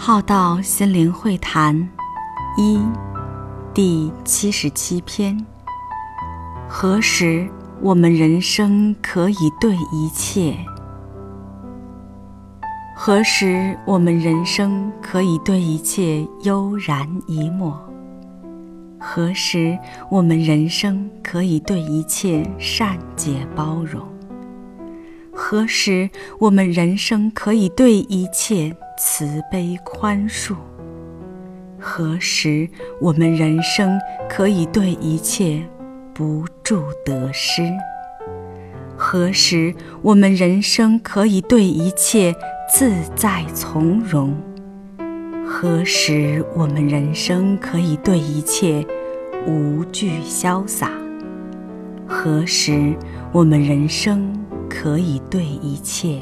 浩道心灵会谈一第七十七篇：何时我们人生可以对一切？何时我们人生可以对一切悠然一默？何时我们人生可以对一切善解包容？何时我们人生可以对一切？慈悲宽恕。何时我们人生可以对一切不住得失？何时我们人生可以对一切自在从容？何时我们人生可以对一切无惧潇洒？何时我们人生可以对一切？